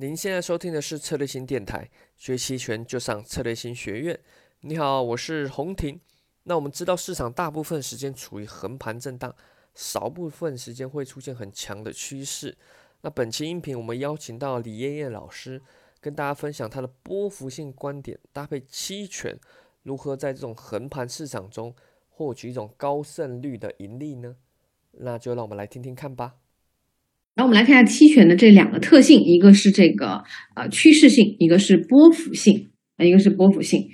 您现在收听的是策略型电台，学期权就上策略型学院。你好，我是洪婷。那我们知道市场大部分时间处于横盘震荡，少部分时间会出现很强的趋势。那本期音频我们邀请到李艳艳老师，跟大家分享她的波幅性观点，搭配期权，如何在这种横盘市场中获取一种高胜率的盈利呢？那就让我们来听听看吧。然后我们来看一下期权的这两个特性，一个是这个呃趋势性，一个是波幅性，啊，一个是波幅性。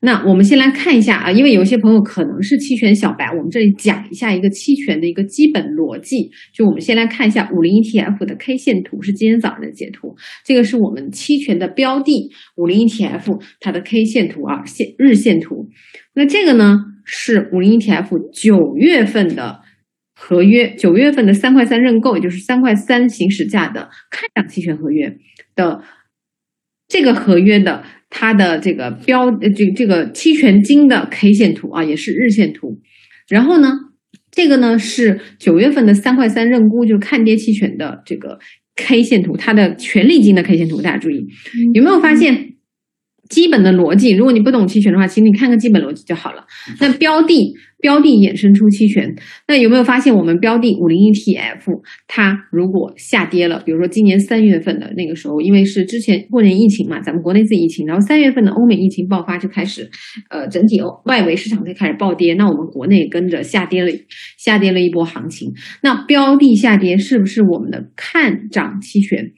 那我们先来看一下啊，因为有些朋友可能是期权小白，我们这里讲一下一个期权的一个基本逻辑。就我们先来看一下五零 ETF 的 K 线图，是今天早上的截图。这个是我们期权的标的五零 ETF 它的 K 线图啊，线日线图。那这个呢是五零 ETF 九月份的。合约九月份的三块三认购，也就是三块三行使价的看涨期权合约的。这个合约的它的这个标呃这这个期权金的 K 线图啊，也是日线图。然后呢，这个呢是九月份的三块三认沽，就是看跌期权的这个 K 线图，它的权利金的 K 线图，大家注意。有没有发现基本的逻辑？如果你不懂期权的话，其实你看个基本逻辑就好了。那标的。标的衍生出期权，那有没有发现我们标的五零 ETF 它如果下跌了，比如说今年三月份的那个时候，因为是之前过年疫情嘛，咱们国内自己疫情，然后三月份的欧美疫情爆发就开始，呃，整体外围市场就开始暴跌，那我们国内跟着下跌了，下跌了一波行情。那标的下跌是不是我们的看涨期权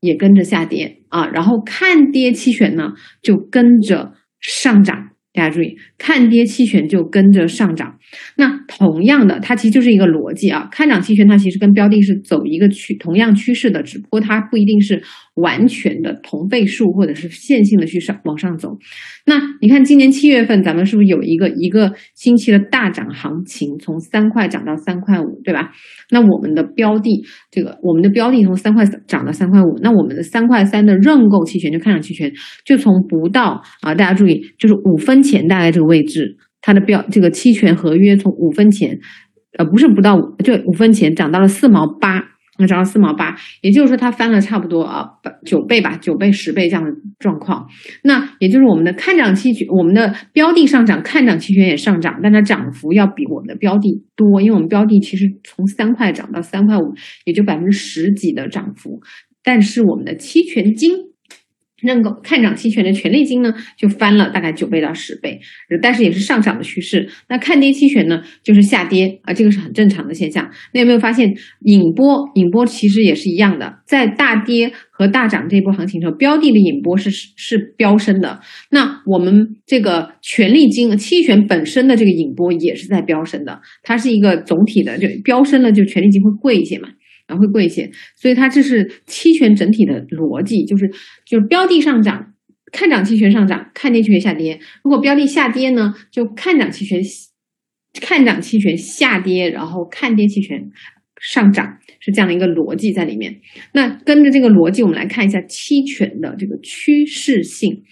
也跟着下跌啊？然后看跌期权呢就跟着上涨。大家注意，看跌期权就跟着上涨。那同样的，它其实就是一个逻辑啊。看涨期权它其实跟标的是走一个趋同样趋势的，只不过它不一定是完全的同倍数或者是线性的去上往上走。那你看今年七月份咱们是不是有一个一个星期的大涨行情，从三块涨到三块五，对吧？那我们的标的这个我们的标的从三块涨到三块五，那我们的三块三的认购期权就看涨期权就从不到啊，大家注意就是五分钱大概这个位置。它的标这个期权合约从五分钱，呃，不是不到五，就五分钱涨到了四毛八，那涨到四毛八，也就是说它翻了差不多啊九倍吧，九倍十倍这样的状况。那也就是我们的看涨期权，我们的标的上涨，看涨期权也上涨，但它涨幅要比我们的标的多，因为我们标的其实从三块涨到三块五，也就百分之十几的涨幅，但是我们的期权金。认购看涨期权的权利金呢，就翻了大概九倍到十倍，但是也是上涨的趋势。那看跌期权呢，就是下跌啊，这个是很正常的现象。那有没有发现引波？引波其实也是一样的，在大跌和大涨这波行情中，标的的引波是是飙升的。那我们这个权利金期权本身的这个引波也是在飙升的，它是一个总体的，就飙升了，就权利金会贵一些嘛。然后会贵一些，所以它这是期权整体的逻辑，就是就是标的上涨，看涨期权上涨，看跌期权下跌。如果标的下跌呢，就看涨期权看涨期权下跌，然后看跌期权上涨，是这样的一个逻辑在里面。那跟着这个逻辑，我们来看一下期权的这个趋势性。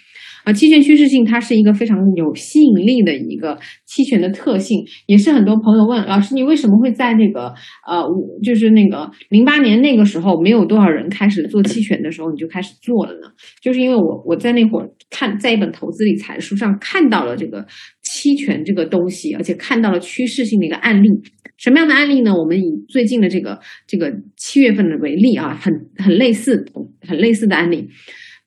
啊，期权趋势性它是一个非常有吸引力的一个期权的特性，也是很多朋友问老师，你为什么会在那个呃，就是那个零八年那个时候没有多少人开始做期权的时候，你就开始做了呢？就是因为我我在那会儿看在一本投资理财书上看到了这个期权这个东西，而且看到了趋势性的一个案例。什么样的案例呢？我们以最近的这个这个七月份的为例啊，很很类似很类似的案例。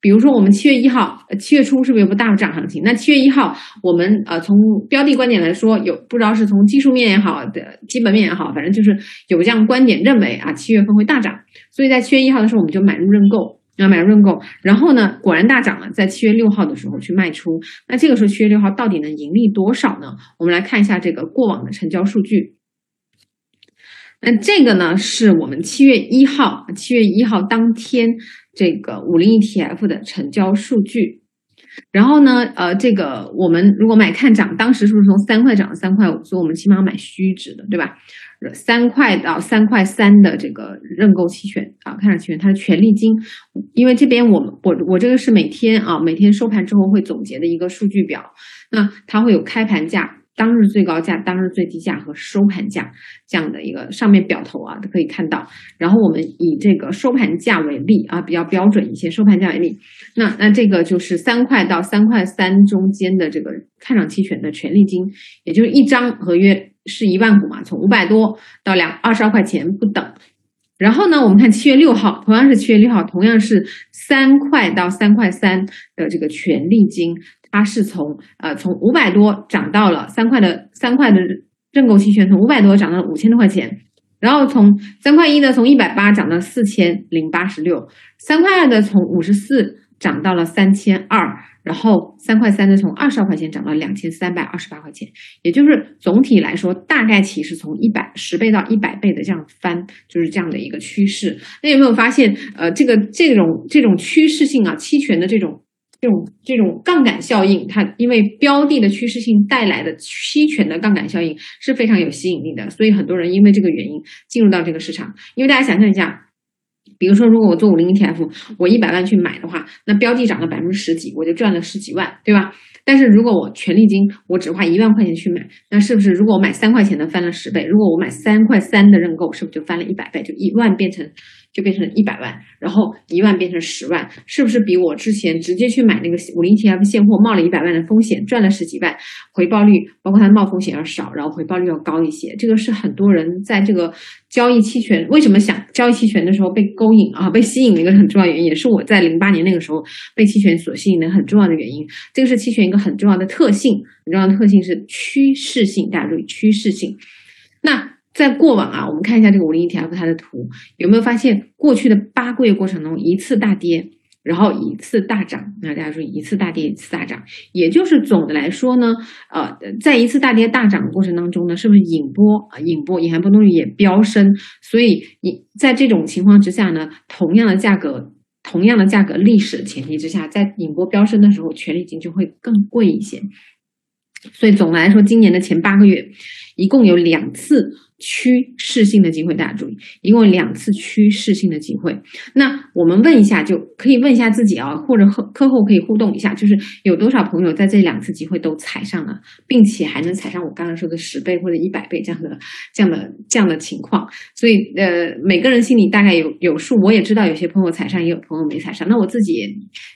比如说，我们七月一号，七月初是不是有个大涨行情？那七月一号，我们呃从标的观点来说，有不知道是从技术面也好的基本面也好，反正就是有这样观点认为啊，七月份会大涨。所以在七月一号的时候，我们就买入认购，啊买入认购，然后呢，果然大涨了。在七月六号的时候去卖出。那这个时候七月六号到底能盈利多少呢？我们来看一下这个过往的成交数据。那这个呢，是我们七月一号，七月一号当天。这个五零 ETF 的成交数据，然后呢，呃，这个我们如果买看涨，当时是不是从三块涨到三块五？所以我们起码买虚值的，对吧？三块到三块三的这个认购期权啊，看涨期权它的权利金，因为这边我们我我这个是每天啊，每天收盘之后会总结的一个数据表，那它会有开盘价当日最高价、当日最低价和收盘价这样的一个上面表头啊都可以看到。然后我们以这个收盘价为例啊，比较标准一些，收盘价为例。那那这个就是三块到三块三中间的这个看涨期权的权利金，也就是一张合约是一万股嘛，从五百多到两二十二块钱不等。然后呢，我们看七月六号，同样是七月六号，同样是三块到三块三的这个权利金。它是从呃从五百多涨到了三块的三块的认购期权，从五百多涨到了五千多块钱，然后从三块一的从一百八涨到四千零八十六，三块二的从五十四涨到了三千二，然后三块三的从二十二块钱涨到两千三百二十八块钱，也就是总体来说大概其是从一百十倍到一百倍的这样翻，就是这样的一个趋势。那有没有发现呃这个这种这种趋势性啊期权的这种？这种这种杠杆效应，它因为标的的趋势性带来的期权的杠杆效应是非常有吸引力的，所以很多人因为这个原因进入到这个市场。因为大家想象一下，比如说如果我做五零 ETF，我一百万去买的话，那标的涨了百分之十几，我就赚了十几万，对吧？但是如果我权利金我只花一万块钱去买，那是不是如果我买三块钱的翻了十倍？如果我买三块三的认购，是不是就翻了一百倍？就一万变成。就变成一百万，然后一万变成十万，是不是比我之前直接去买那个五零 ETF 现货冒了一百万的风险，赚了十几万，回报率包括它冒风险要少，然后回报率要高一些？这个是很多人在这个交易期权为什么想交易期权的时候被勾引啊，被吸引的一个很重要原因，也是我在零八年那个时候被期权所吸引的很重要的原因。这个是期权一个很重要的特性，很重要的特性是趋势性，大家注意趋势性。那。在过往啊，我们看一下这个五零 ETF 它的图，有没有发现过去的八个月过程中一次大跌，然后一次大涨？那大家注意，一次大跌，一次大涨，也就是总的来说呢，呃，在一次大跌大涨的过程当中呢，是不是引波啊？引波，隐含波动率也飙升，所以你在这种情况之下呢，同样的价格，同样的价格历史前提之下，在引波飙升的时候，权利金就会更贵一些。所以总的来说，今年的前八个月一共有两次。趋势性的机会，大家注意，一共两次趋势性的机会。那我们问一下，就可以问一下自己啊，或者课课后可以互动一下，就是有多少朋友在这两次机会都踩上了，并且还能踩上我刚刚说的十倍或者一百倍这样的、这样的、这样的情况。所以，呃，每个人心里大概有有数。我也知道有些朋友踩上，也有朋友没踩上。那我自己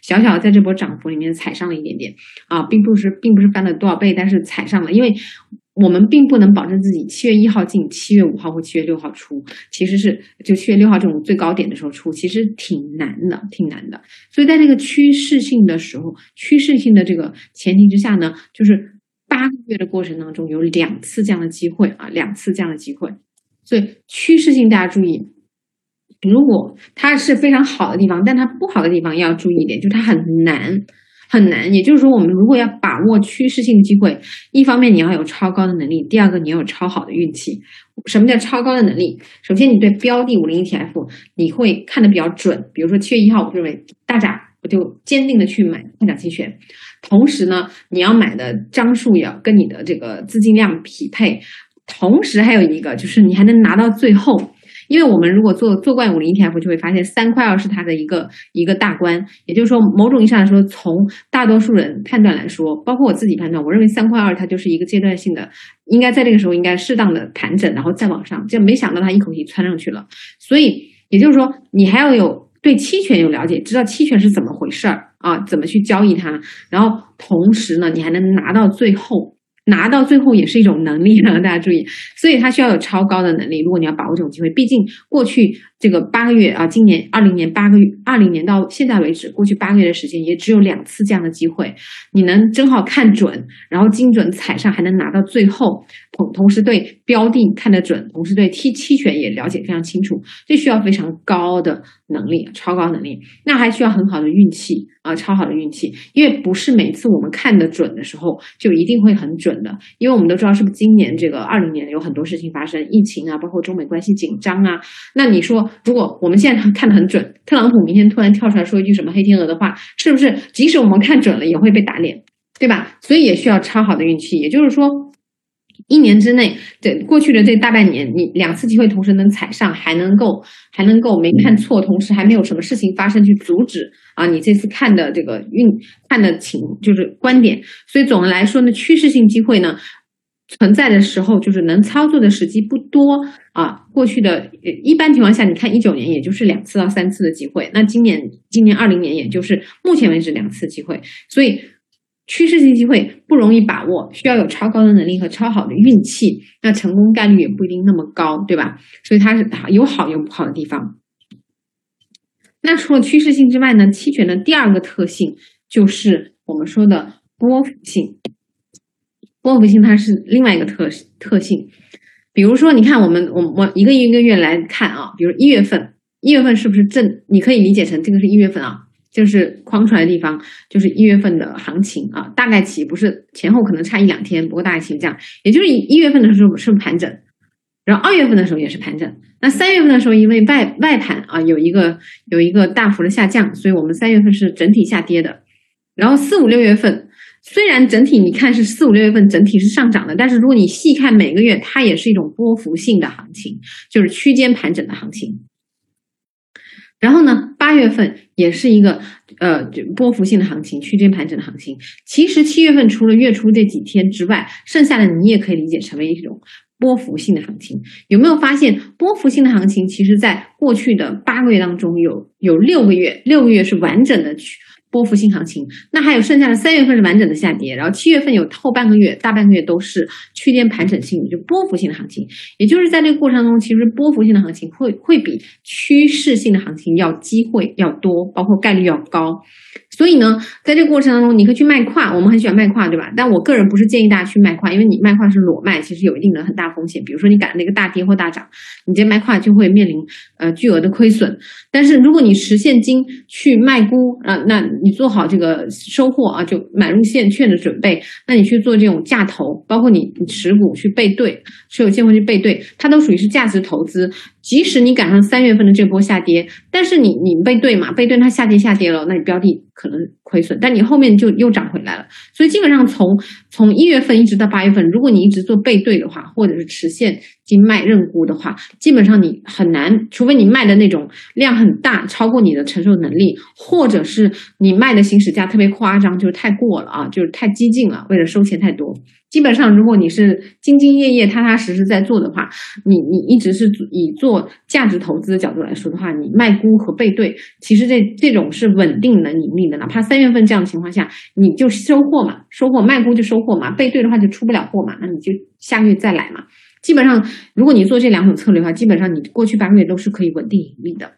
小小在这波涨幅里面踩上了一点点啊，并不是，并不是翻了多少倍，但是踩上了，因为。我们并不能保证自己七月一号进，七月五号或七月六号出，其实是就七月六号这种最高点的时候出，其实挺难的，挺难的。所以在这个趋势性的时候，趋势性的这个前提之下呢，就是八个月的过程当中有两次这样的机会啊，两次这样的机会。所以趋势性大家注意，如果它是非常好的地方，但它不好的地方要注意一点，就是它很难。很难，也就是说，我们如果要把握趋势性机会，一方面你要有超高的能力，第二个你要有超好的运气。什么叫超高的能力？首先，你对标的五零 ETF 你会看得比较准，比如说七月一号，我认为大涨，我就坚定的去买看涨期权。同时呢，你要买的张数也要跟你的这个资金量匹配。同时还有一个就是你还能拿到最后。因为我们如果做做惯五零 ETF，就会发现三块二是它的一个一个大关，也就是说，某种意义上来说，从大多数人判断来说，包括我自己判断，我认为三块二它就是一个阶段性的，应该在这个时候应该适当的盘整，然后再往上，就没想到它一口气窜上去了。所以也就是说，你还要有对期权有了解，知道期权是怎么回事儿啊，怎么去交易它，然后同时呢，你还能拿到最后。拿到最后也是一种能力呢，大家注意，所以他需要有超高的能力。如果你要把握这种机会，毕竟过去这个八个月啊，今年二零年八个月，二零年到现在为止，过去八个月的时间也只有两次这样的机会，你能正好看准，然后精准踩上，还能拿到最后，同同时对标的看得准，同时对期期权也了解非常清楚，这需要非常高的能力，超高能力，那还需要很好的运气啊，超好的运气，因为不是每次我们看得准的时候就一定会很准。的，因为我们都知道，是不是今年这个二零年有很多事情发生，疫情啊，包括中美关系紧张啊。那你说，如果我们现在看得很准，特朗普明天突然跳出来说一句什么黑天鹅的话，是不是即使我们看准了，也会被打脸，对吧？所以也需要超好的运气。也就是说。一年之内，这过去的这大半年，你两次机会同时能踩上，还能够还能够没看错，同时还没有什么事情发生去阻止啊，你这次看的这个运看的情就是观点。所以总的来说呢，趋势性机会呢，存在的时候，就是能操作的时机不多啊。过去的一般情况下，你看一九年也就是两次到三次的机会，那今年今年二零年也就是目前为止两次机会，所以趋势性机会不容易把握，需要有超高的能力和超好的运气，那成功概率也不一定那么高，对吧？所以它是有好有不好的地方。那除了趋势性之外呢，期权的第二个特性就是我们说的波幅性。波幅性它是另外一个特特性，比如说，你看我们我我一个一个月来看啊，比如一月份，一月份是不是正？你可以理解成这个是一月份啊，就是框出来的地方就是一月份的行情啊，大概起不是前后可能差一两天，不过大概起这样，也就是一月份的时候是盘整，然后二月份的时候也是盘整，那三月份的时候因为外外盘啊有一个有一个大幅的下降，所以我们三月份是整体下跌的，然后四五六月份。虽然整体你看是四五六月份整体是上涨的，但是如果你细看每个月，它也是一种波幅性的行情，就是区间盘整的行情。然后呢，八月份也是一个呃波幅性的行情，区间盘整的行情。其实七月份除了月初这几天之外，剩下的你也可以理解成为一种波幅性的行情。有没有发现波幅性的行情，其实在过去的八个月当中，有有六个月，六个月是完整的去。波幅性行情，那还有剩下的三月份是完整的下跌，然后七月份有后半个月、大半个月都是区间盘整性，就波幅性的行情。也就是在这个过程中，其实波幅性的行情会会比趋势性的行情要机会要多，包括概率要高。所以呢，在这个过程当中，你可以去卖跨，我们很喜欢卖跨，对吧？但我个人不是建议大家去卖跨，因为你卖跨是裸卖，其实有一定的很大风险。比如说你赶那个大跌或大涨，你这卖跨就会面临呃巨额的亏损。但是如果你实现金去卖估啊，那你做好这个收获啊，就买入现券的准备。那你去做这种价投，包括你你持股去背对，持有现货去背对，它都属于是价值投资。即使你赶上三月份的这波下跌，但是你你背对嘛，背对它下跌下跌了，那你标的可能亏损，但你后面就又涨回来了。所以基本上从从一月份一直到八月份，如果你一直做背对的话，或者是持线金卖认沽的话，基本上你很难，除非你卖的那种量很大，超过你的承受能力，或者是你卖的行使价特别夸张，就是太过了啊，就是太激进了，为了收钱太多。基本上，如果你是兢兢业业、踏踏实实在做的话，你你一直是以做价值投资的角度来说的话，你卖估和背对，其实这这种是稳定能盈利的。哪怕三月份这样的情况下，你就收获嘛，收获卖估就收获嘛，背对的话就出不了货嘛，那你就下个月再来嘛。基本上，如果你做这两种策略的话，基本上你过去八个月都是可以稳定盈利的。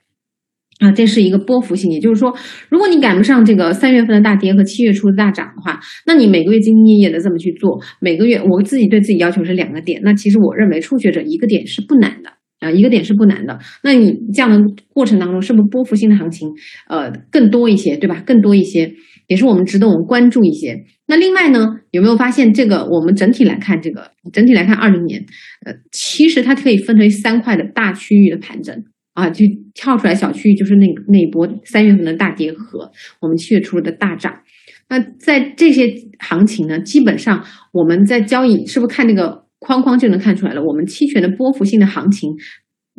啊，这是一个波幅性，也就是说，如果你赶不上这个三月份的大跌和七月初的大涨的话，那你每个月兢兢业业的这么去做，每个月我自己对自己要求是两个点，那其实我认为初学者一个点是不难的啊，一个点是不难的。那你这样的过程当中，是不是波幅性的行情呃更多一些，对吧？更多一些，也是我们值得我们关注一些。那另外呢，有没有发现这个？我们整体来看，这个整体来看，二零年，呃，其实它可以分为三块的大区域的盘整。啊，就跳出来小区域，就是那那一波三月份的大跌和我们七月初的大涨。那在这些行情呢，基本上我们在交易是不是看那个框框就能看出来了？我们期权的波幅性的行情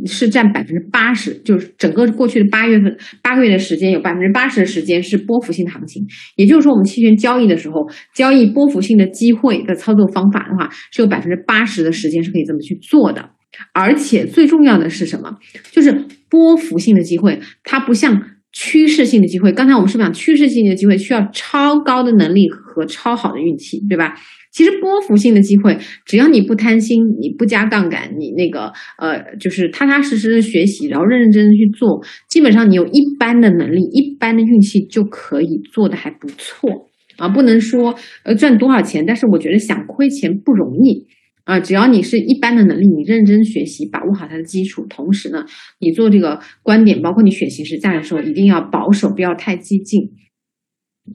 是占百分之八十，就是整个过去的八月份八个月的时间，有百分之八十的时间是波幅性的行情。也就是说，我们期权交易的时候，交易波幅性的机会的操作方法的话，是有百分之八十的时间是可以这么去做的。而且最重要的是什么？就是波幅性的机会，它不像趋势性的机会。刚才我们是讲趋势性的机会需要超高的能力和超好的运气，对吧？其实波幅性的机会，只要你不贪心，你不加杠杆，你那个呃，就是踏踏实实的学习，然后认认真真去做，基本上你有一般的能力、一般的运气就可以做的还不错啊。不能说呃赚多少钱，但是我觉得想亏钱不容易。啊，只要你是一般的能力，你认真学习，把握好它的基础，同时呢，你做这个观点，包括你选形式价的时候，一定要保守，不要太激进。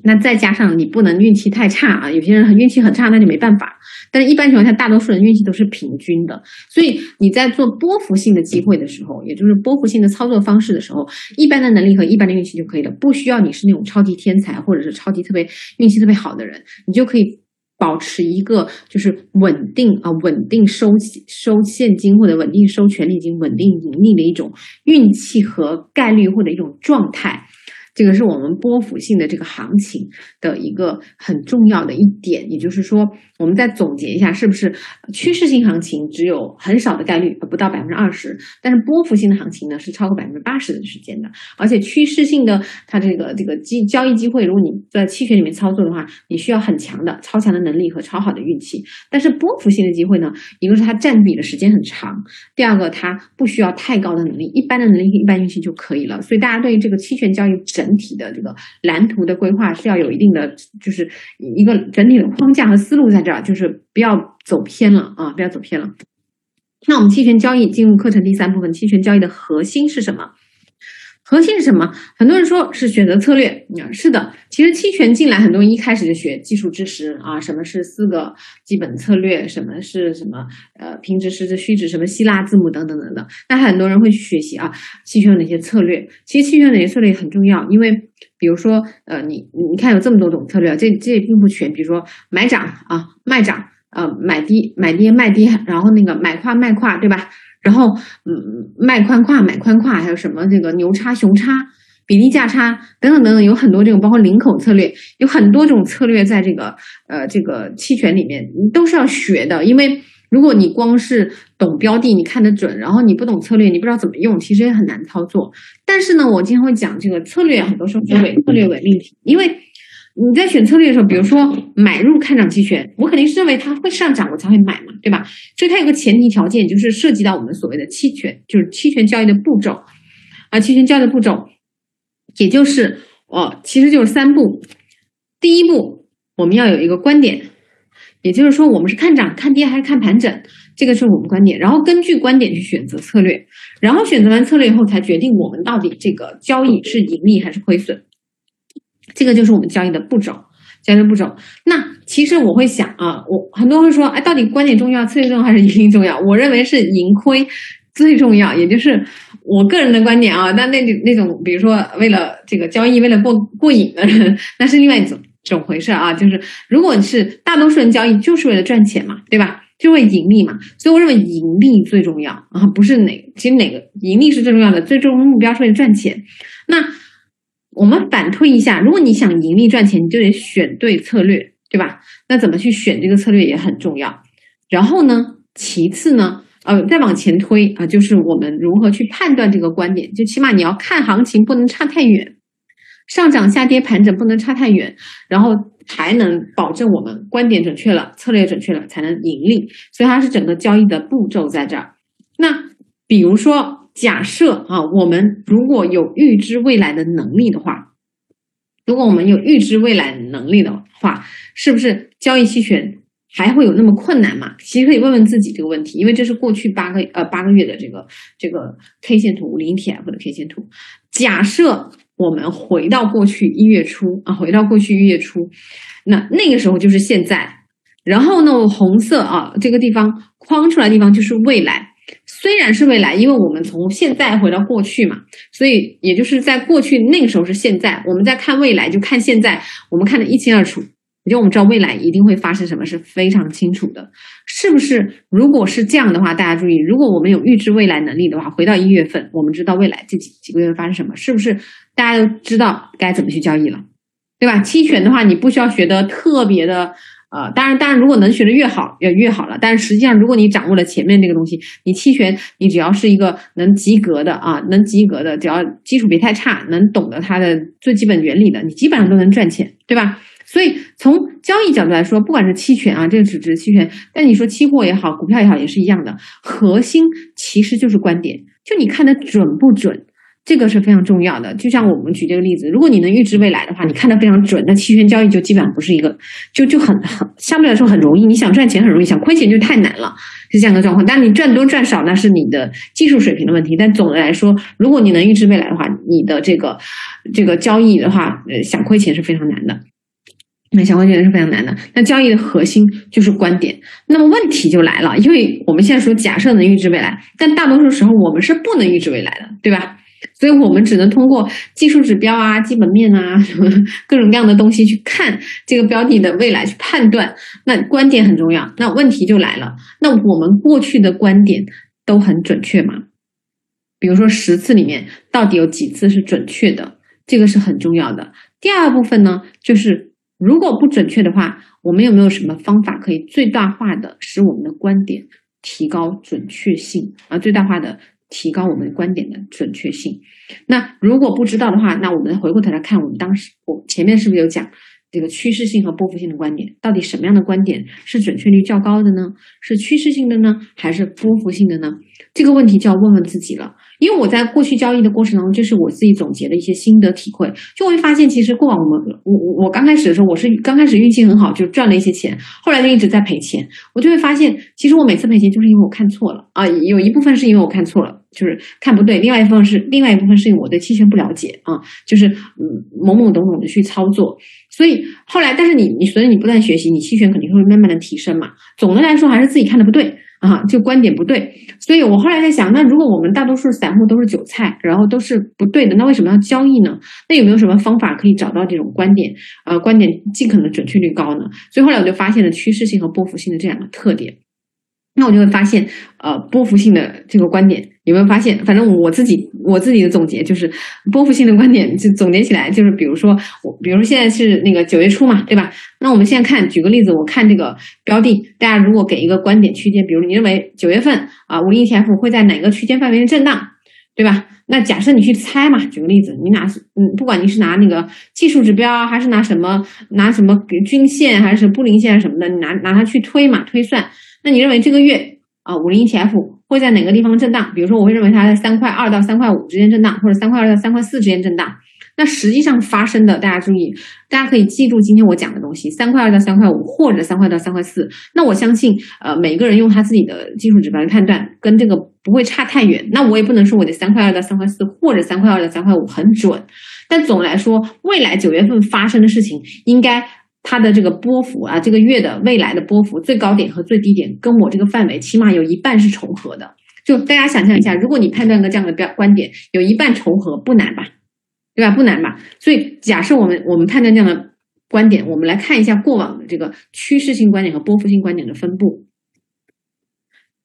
那再加上你不能运气太差啊，有些人运气很差，那就没办法。但是一般情况下，大多数人运气都是平均的，所以你在做波幅性的机会的时候，也就是波幅性的操作方式的时候，一般的能力和一般的运气就可以了，不需要你是那种超级天才或者是超级特别运气特别好的人，你就可以。保持一个就是稳定啊，稳定收收现金或者稳定收权利金、稳定盈利的一种运气和概率或者一种状态。这个是我们波幅性的这个行情的一个很重要的一点。也就是说，我们再总结一下，是不是趋势性行情只有很少的概率，不到百分之二十，但是波幅性的行情呢是超过百分之八十的时间的。而且趋势性的它这个这个机交易机会，如果你在期权里面操作的话，你需要很强的超强的能力和超好的运气。但是波幅性的机会呢，一个是它占比的时间很长，第二个它不需要太高的能力，一般的能力一般运气就可以了。所以大家对于这个期权交易整整体的这个蓝图的规划是要有一定的，就是一个整体的框架和思路在这儿，就是不要走偏了啊，不要走偏了。那我们期权交易进入课程第三部分，期权交易的核心是什么？核心是什么？很多人说是选择策略啊，是的，其实期权进来，很多人一开始就学技术知识啊，什么是四个基本策略，什么是什么呃平值、实值、虚值，什么希腊字母等等等等。那很多人会去学习啊，期权有哪些策略？其实期权哪些策略很重要，因为比如说呃，你你看有这么多种策略，这这也并不全。比如说买涨啊，卖涨，呃买低买跌卖跌，然后那个买跨卖跨，对吧？然后，嗯，卖宽跨买宽跨，还有什么这个牛叉熊叉、比例价差等等等等，有很多这种，包括领口策略，有很多种策略在这个呃这个期权里面都是要学的。因为如果你光是懂标的，你看得准，然后你不懂策略，你不知道怎么用，其实也很难操作。但是呢，我经常会讲这个策略，很多时候是伪策略伪命题，因为。你在选策略的时候，比如说买入看涨期权，我肯定是认为它会上涨，我才会买嘛，对吧？所以它有个前提条件，就是涉及到我们所谓的期权，就是期权交易的步骤啊，期权交易的步骤，也就是哦，其实就是三步。第一步，我们要有一个观点，也就是说我们是看涨、看跌还是看盘整，这个是我们观点。然后根据观点去选择策略，然后选择完策略以后，才决定我们到底这个交易是盈利还是亏损。这个就是我们交易的步骤，交易的步骤。那其实我会想啊，我很多人说，哎，到底观点重要，策略重要还是盈利重要？我认为是盈亏最重要，也就是我个人的观点啊。但那那种，比如说为了这个交易，为了过过瘾的人，那是另外一种种回事啊。就是如果是大多数人交易，就是为了赚钱嘛，对吧？就为盈利嘛。所以我认为盈利最重要啊，不是哪，其实哪个盈利是最重要的，最终目标是为了赚钱。那。我们反推一下，如果你想盈利赚钱，你就得选对策略，对吧？那怎么去选这个策略也很重要。然后呢，其次呢，呃，再往前推啊，就是我们如何去判断这个观点，就起码你要看行情不能差太远，上涨下跌盘整不能差太远，然后才能保证我们观点准确了，策略准确了，才能盈利。所以它是整个交易的步骤在这儿。那比如说。假设啊，我们如果有预知未来的能力的话，如果我们有预知未来能力的话，是不是交易期权还会有那么困难嘛？其实可以问问自己这个问题，因为这是过去八个呃八个月的这个这个 K 线图，零 T F 的 K 线图。假设我们回到过去一月初啊，回到过去一月初，那那个时候就是现在，然后呢，红色啊这个地方框出来的地方就是未来。虽然是未来，因为我们从现在回到过去嘛，所以也就是在过去那个时候是现在，我们在看未来就看现在，我们看得一清二楚，也就我们知道未来一定会发生什么是非常清楚的，是不是？如果是这样的话，大家注意，如果我们有预知未来能力的话，回到一月份，我们知道未来这几几个月发生什么，是不是？大家都知道该怎么去交易了，对吧？期权的话，你不需要学的特别的。呃，当然，当然，如果能学的越好，要越好了。但是实际上，如果你掌握了前面这个东西，你期权你只要是一个能及格的啊，能及格的，只要基础别太差，能懂得它的最基本原理的，你基本上都能赚钱，对吧？所以从交易角度来说，不管是期权啊，这个只值期权，但你说期货也好，股票也好，也是一样的，核心其实就是观点，就你看的准不准。这个是非常重要的，就像我们举这个例子，如果你能预知未来的话，你看得非常准，那期权交易就基本上不是一个，就就很很相对来说很容易。你想赚钱很容易，想亏钱就太难了，是这样的状况。但你赚多赚少那是你的技术水平的问题。但总的来说，如果你能预知未来的话，你的这个这个交易的话，呃，想亏钱是非常难的。那想亏钱是非常难的。那交易的核心就是观点。那么问题就来了，因为我们现在说假设能预知未来，但大多数时候我们是不能预知未来的，对吧？所以我们只能通过技术指标啊、基本面啊什么各种各样的东西去看这个标的的未来，去判断。那观点很重要。那问题就来了，那我们过去的观点都很准确吗？比如说十次里面到底有几次是准确的？这个是很重要的。第二部分呢，就是如果不准确的话，我们有没有什么方法可以最大化的使我们的观点提高准确性啊？最大化的提高我们观点的准确性。那如果不知道的话，那我们回过头来看，我们当时我前面是不是有讲？这个趋势性和波幅性的观点，到底什么样的观点是准确率较高的呢？是趋势性的呢，还是波幅性的呢？这个问题就要问问自己了。因为我在过去交易的过程当中，这是我自己总结的一些心得体会，就会发现，其实过往我们我我我刚开始的时候，我是刚开始运气很好，就赚了一些钱，后来就一直在赔钱。我就会发现，其实我每次赔钱就是因为我看错了啊，有一部分是因为我看错了，就是看不对；另外一部分是另外一部分是因为我对期权不了解啊，就是嗯懵懵懂懂的去操作。所以后来，但是你你随着你不断学习，你期权肯定会慢慢的提升嘛。总的来说，还是自己看的不对啊，就观点不对。所以我后来在想，那如果我们大多数散户都是韭菜，然后都是不对的，那为什么要交易呢？那有没有什么方法可以找到这种观点？呃，观点尽可能准确率高呢？所以后来我就发现了趋势性和波幅性的这两个特点。那我就会发现，呃，波幅性的这个观点有没有发现？反正我自己我自己的总结就是，波幅性的观点就总结起来就是，比如说我，比如说现在是那个九月初嘛，对吧？那我们现在看，举个例子，我看这个标的，大家如果给一个观点区间，比如你认为九月份啊，五零 ETF 会在哪个区间范围内震荡，对吧？那假设你去猜嘛，举个例子，你拿嗯，不管你是拿那个技术指标，还是拿什么拿什么均线，还是布林线什么的，你拿拿它去推嘛，推算。那你认为这个月啊，五零 ETF 会在哪个地方震荡？比如说，我会认为它在三块二到三块五之间震荡，或者三块二到三块四之间震荡。那实际上发生的，大家注意，大家可以记住今天我讲的东西：三块二到三块五，或者三块到三块四。那我相信，呃，每个人用他自己的技术指标来判断，跟这个不会差太远。那我也不能说我的三块二到三块四，或者三块二到三块五很准。但总的来说，未来九月份发生的事情应该。它的这个波幅啊，这个月的未来的波幅最高点和最低点跟我这个范围起码有一半是重合的。就大家想象一下，如果你判断个这样的标观点有一半重合，不难吧？对吧？不难吧？所以假设我们我们判断这样的观点，我们来看一下过往的这个趋势性观点和波幅性观点的分布。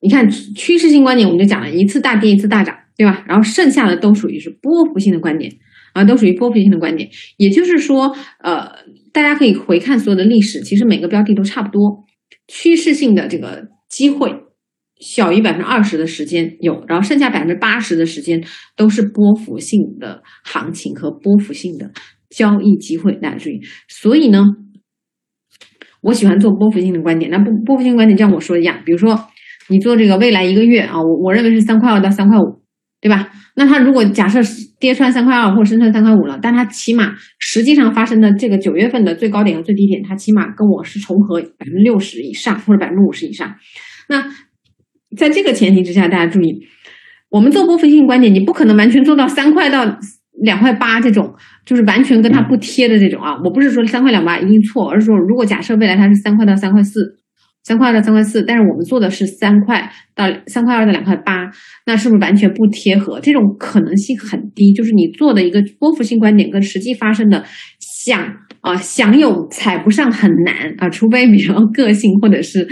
你看趋势性观点，我们就讲了一次大跌一次大涨，对吧？然后剩下的都属于是波幅性的观点啊，都属于波幅性的观点。也就是说，呃。大家可以回看所有的历史，其实每个标的都差不多，趋势性的这个机会小于百分之二十的时间有，然后剩下百分之八十的时间都是波幅性的行情和波幅性的交易机会。大家注意，所以呢，我喜欢做波幅性的观点。那波波幅性观点像我说的一样，比如说你做这个未来一个月啊，我我认为是三块二到三块五，对吧？那它如果假设跌穿三块二或者升穿三块五了，但它起码实际上发生的这个九月份的最高点和最低点，它起码跟我是重合百分之六十以上或者百分之五十以上。那在这个前提之下，大家注意，我们做波幅性观点，你不可能完全做到三块到两块八这种，就是完全跟它不贴的这种啊。我不是说三块两八一定错，而是说如果假设未来它是三块到三块四。三块二到三块四，但是我们做的是三块到三块二到两块八，那是不是完全不贴合？这种可能性很低。就是你做的一个波幅性观点跟实际发生的想啊想有踩不上很难啊，除非比如个性或者是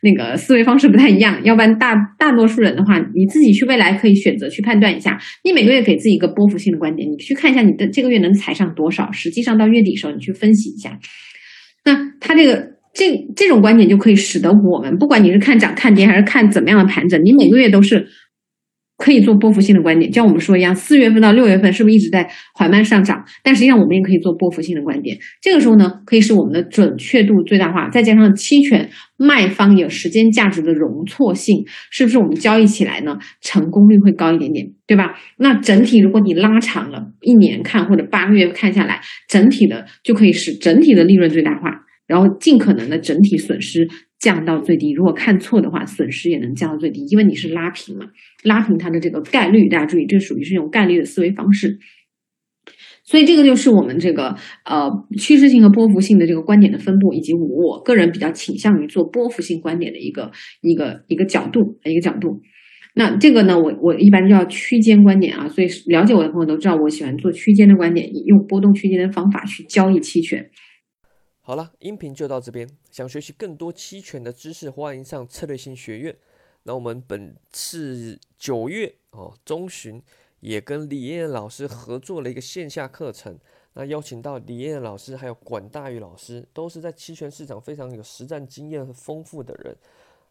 那个思维方式不太一样，要不然大大多数人的话，你自己去未来可以选择去判断一下。你每个月给自己一个波幅性的观点，你去看一下你的这个月能踩上多少，实际上到月底的时候你去分析一下。那它这个。这这种观点就可以使得我们，不管你是看涨看跌还是看怎么样的盘整，你每个月都是可以做波幅性的观点。像我们说一样，四月份到六月份是不是一直在缓慢上涨？但实际上我们也可以做波幅性的观点。这个时候呢，可以使我们的准确度最大化，再加上期权卖方有时间价值的容错性，是不是我们交易起来呢，成功率会高一点点，对吧？那整体如果你拉长了一年看或者八个月看下来，整体的就可以使整体的利润最大化。然后尽可能的整体损失降到最低，如果看错的话，损失也能降到最低，因为你是拉平嘛，拉平它的这个概率，大家注意，这属于是一种概率的思维方式。所以这个就是我们这个呃趋势性和波幅性的这个观点的分布，以及我个人比较倾向于做波幅性观点的一个一个一个角度一个角度。那这个呢，我我一般叫区间观点啊，所以了解我的朋友都知道，我喜欢做区间的观点，用波动区间的方法去交易期权。好了，音频就到这边。想学习更多期权的知识，欢迎上策略性学院。那我们本次九月哦中旬也跟李艳老师合作了一个线下课程。那邀请到李艳老师还有管大宇老师，都是在期权市场非常有实战经验和丰富的人。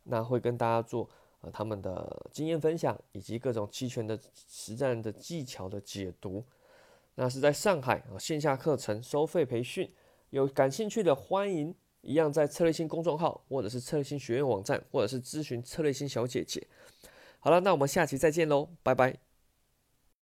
那会跟大家做呃他们的经验分享，以及各种期权的实战的技巧的解读。那是在上海啊线下课程收费培训，有感兴趣的欢迎一样在策略星公众号或者是策略星学院网站，或者是咨询策略星小姐姐。好了，那我们下期再见喽，拜拜。